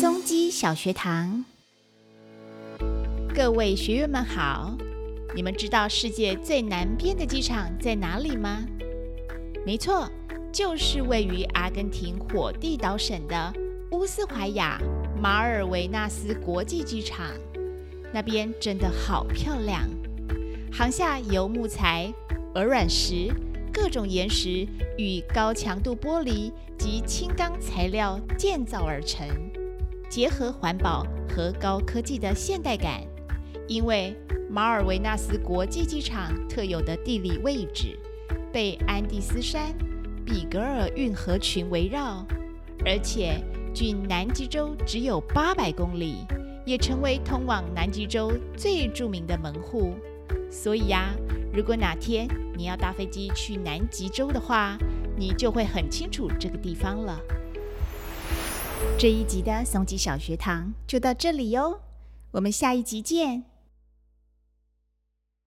松基小学堂，各位学员们好！你们知道世界最南边的机场在哪里吗？没错，就是位于阿根廷火地岛省的乌斯怀亚马尔维纳斯国际机场。那边真的好漂亮，航下由木材、鹅卵石、各种岩石与高强度玻璃及轻钢材料建造而成。结合环保和高科技的现代感，因为马尔维纳斯国际机场特有的地理位置，被安第斯山、比格尔运河群围绕，而且距南极洲只有八百公里，也成为通往南极洲最著名的门户。所以呀，如果哪天你要搭飞机去南极洲的话，你就会很清楚这个地方了。这一集的松吉小学堂就到这里哟，我们下一集见。